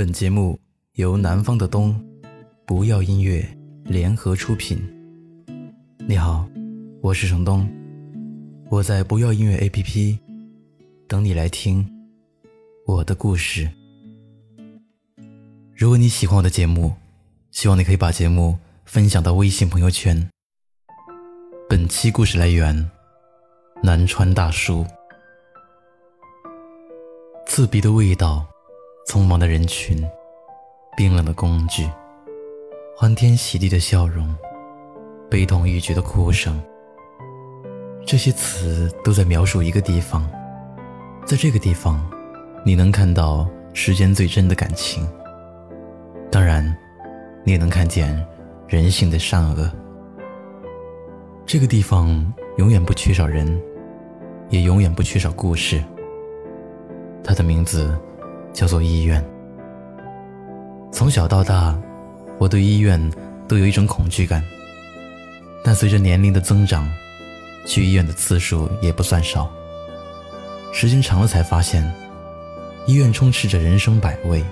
本节目由南方的冬不要音乐联合出品。你好，我是程东，我在不要音乐 APP 等你来听我的故事。如果你喜欢我的节目，希望你可以把节目分享到微信朋友圈。本期故事来源：南川大叔。刺鼻的味道。匆忙的人群，冰冷的工具，欢天喜地的笑容，悲痛欲绝的哭声。这些词都在描述一个地方，在这个地方，你能看到世间最真的感情。当然，你也能看见人性的善恶。这个地方永远不缺少人，也永远不缺少故事。它的名字。叫做医院。从小到大，我对医院都有一种恐惧感。但随着年龄的增长，去医院的次数也不算少。时间长了，才发现，医院充斥着人生百味，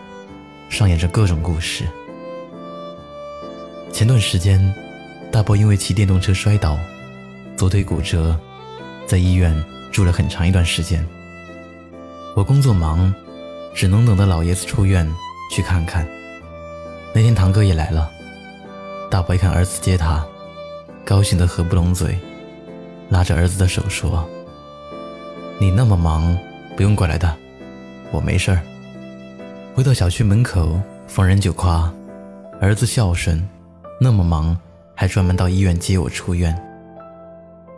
上演着各种故事。前段时间，大伯因为骑电动车摔倒，左腿骨折，在医院住了很长一段时间。我工作忙。只能等到老爷子出院去看看。那天堂哥也来了，大伯一看儿子接他，高兴得合不拢嘴，拉着儿子的手说：“你那么忙，不用过来的，我没事儿。”回到小区门口，逢人就夸儿子孝顺，那么忙还专门到医院接我出院。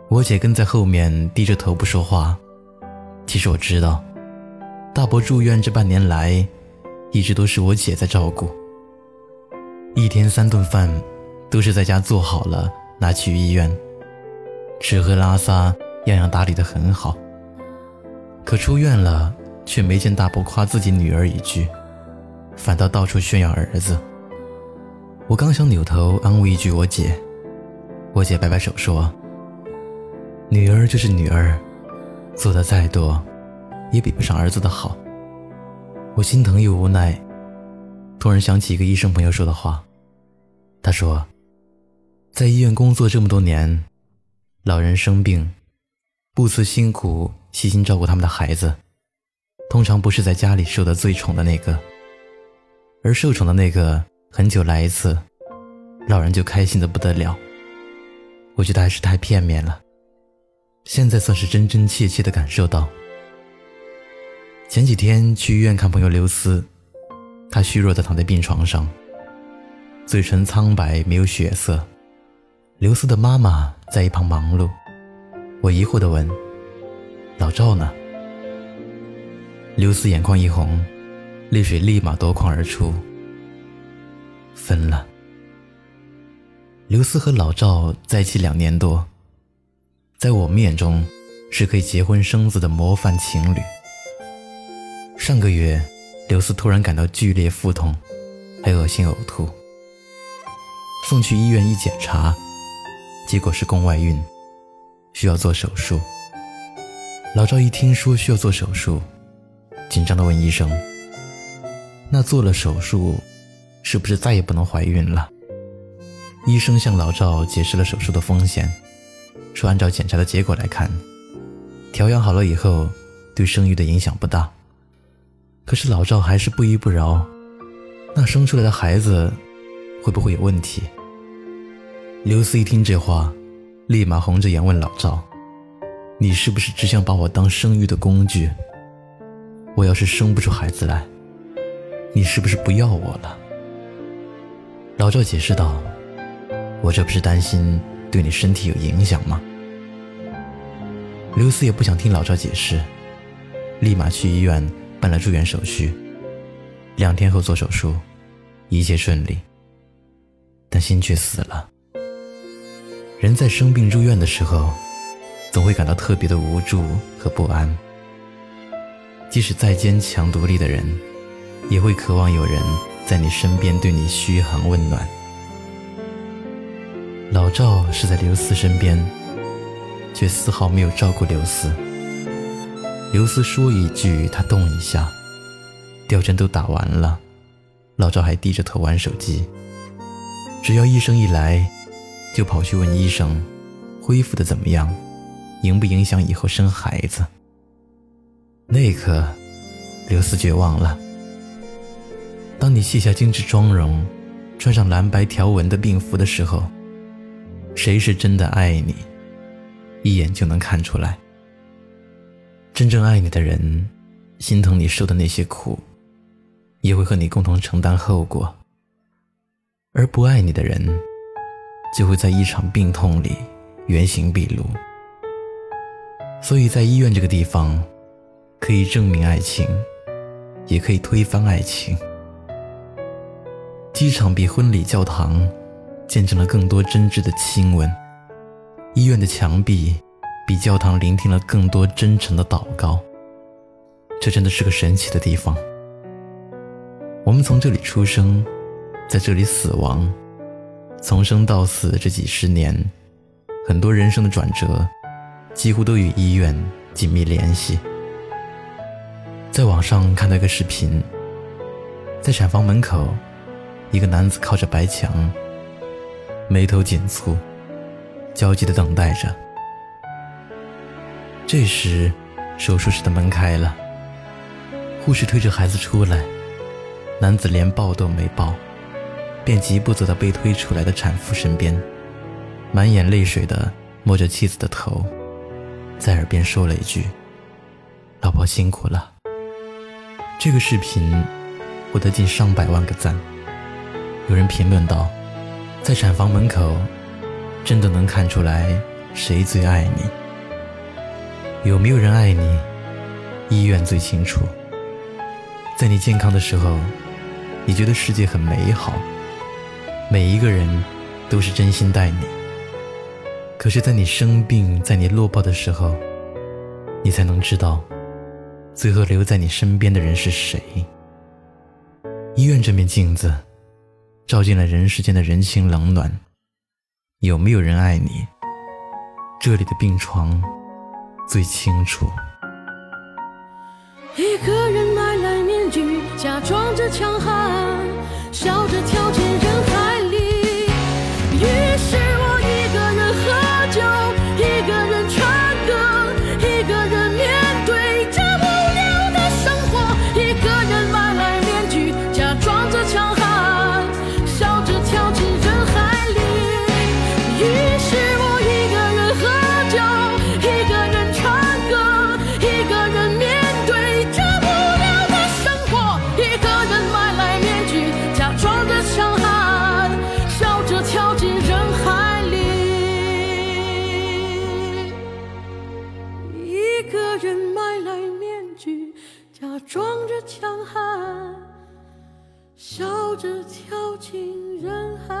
我姐跟在后面低着头不说话，其实我知道。大伯住院这半年来，一直都是我姐在照顾。一天三顿饭，都是在家做好了拿去医院，吃喝拉撒样样打理得很好。可出院了，却没见大伯夸自己女儿一句，反倒到处炫耀儿子。我刚想扭头安慰一句我姐，我姐摆摆手说：“女儿就是女儿，做的再多。”也比不上儿子的好，我心疼又无奈。突然想起一个医生朋友说的话，他说，在医院工作这么多年，老人生病，不辞辛苦细心照顾他们的孩子，通常不是在家里受的最宠的那个，而受宠的那个很久来一次，老人就开心的不得了。我觉得还是太片面了，现在算是真真切切的感受到。前几天去医院看朋友刘思，他虚弱的躺在病床上，嘴唇苍白没有血色。刘思的妈妈在一旁忙碌，我疑惑的问：“老赵呢？”刘思眼眶一红，泪水立马夺眶而出。分了。刘思和老赵在一起两年多，在我们眼中是可以结婚生子的模范情侣。上个月，刘思突然感到剧烈腹痛，还恶心呕吐。送去医院一检查，结果是宫外孕，需要做手术。老赵一听说需要做手术，紧张地问医生：“那做了手术，是不是再也不能怀孕了？”医生向老赵解释了手术的风险，说按照检查的结果来看，调养好了以后，对生育的影响不大。可是老赵还是不依不饶，那生出来的孩子会不会有问题？刘思一听这话，立马红着眼问老赵：“你是不是只想把我当生育的工具？我要是生不出孩子来，你是不是不要我了？”老赵解释道：“我这不是担心对你身体有影响吗？”刘思也不想听老赵解释，立马去医院。办了住院手续，两天后做手术，一切顺利。但心却死了。人在生病住院的时候，总会感到特别的无助和不安。即使再坚强独立的人，也会渴望有人在你身边对你嘘寒问暖。老赵是在刘思身边，却丝毫没有照顾刘思。刘思说一句，他动一下，吊针都打完了，老赵还低着头玩手机。只要医生一来，就跑去问医生，恢复的怎么样，影不影响以后生孩子。那一刻，刘思绝望了。当你卸下精致妆容，穿上蓝白条纹的病服的时候，谁是真的爱你，一眼就能看出来。真正爱你的人，心疼你受的那些苦，也会和你共同承担后果；而不爱你的人，就会在一场病痛里原形毕露。所以在医院这个地方，可以证明爱情，也可以推翻爱情。机场比婚礼教堂见证了更多真挚的亲吻，医院的墙壁。比教堂聆听了更多真诚的祷告，这真的是个神奇的地方。我们从这里出生，在这里死亡，从生到死这几十年，很多人生的转折，几乎都与医院紧密联系。在网上看到一个视频，在产房门口，一个男子靠着白墙，眉头紧蹙，焦急地等待着。这时，手术室的门开了，护士推着孩子出来，男子连抱都没抱，便疾步走到被推出来的产妇身边，满眼泪水的摸着妻子的头，在耳边说了一句：“老婆辛苦了。”这个视频获得近上百万个赞。有人评论道：“在产房门口，真的能看出来谁最爱你。”有没有人爱你？医院最清楚。在你健康的时候，你觉得世界很美好，每一个人都是真心待你。可是，在你生病、在你落魄的时候，你才能知道，最后留在你身边的人是谁。医院这面镜子，照进了人世间的人情冷暖。有没有人爱你？这里的病床。最清楚。一个人买来面具，假装着强悍，笑着跳装着强悍，笑着跳进人海。